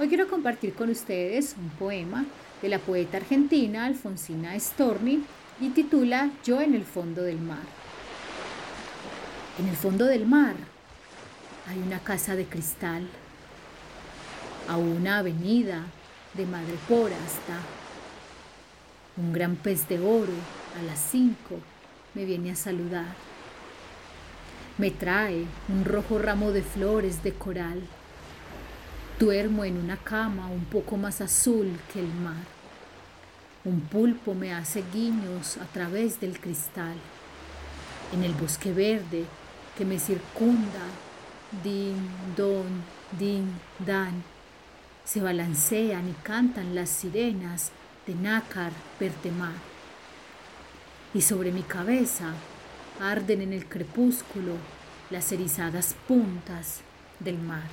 Hoy quiero compartir con ustedes un poema de la poeta argentina Alfonsina Storni y titula Yo en el fondo del mar. En el fondo del mar hay una casa de cristal, a una avenida de Madrepora hasta un gran pez de oro a las cinco me viene a saludar. Me trae un rojo ramo de flores de coral Duermo en una cama un poco más azul que el mar. Un pulpo me hace guiños a través del cristal. En el bosque verde que me circunda, din, don, din, dan, se balancean y cantan las sirenas de nácar mar. Y sobre mi cabeza arden en el crepúsculo las erizadas puntas del mar.